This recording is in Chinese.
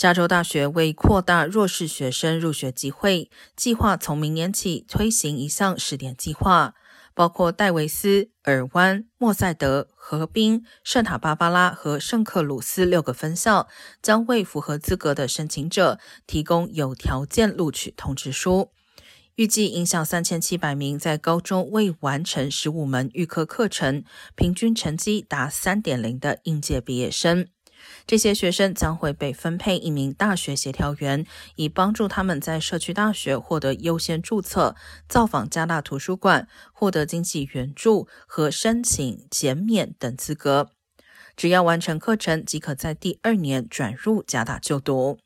加州大学为扩大弱势学生入学机会，计划从明年起推行一项试点计划，包括戴维斯、尔湾、莫塞德、河滨、圣塔芭芭拉和圣克鲁斯六个分校，将为符合资格的申请者提供有条件录取通知书。预计影响三千七百名在高中未完成十五门预科课程、平均成绩达三点零的应届毕业生。这些学生将会被分配一名大学协调员，以帮助他们在社区大学获得优先注册、造访加大图书馆、获得经济援助和申请减免等资格。只要完成课程，即可在第二年转入加大就读。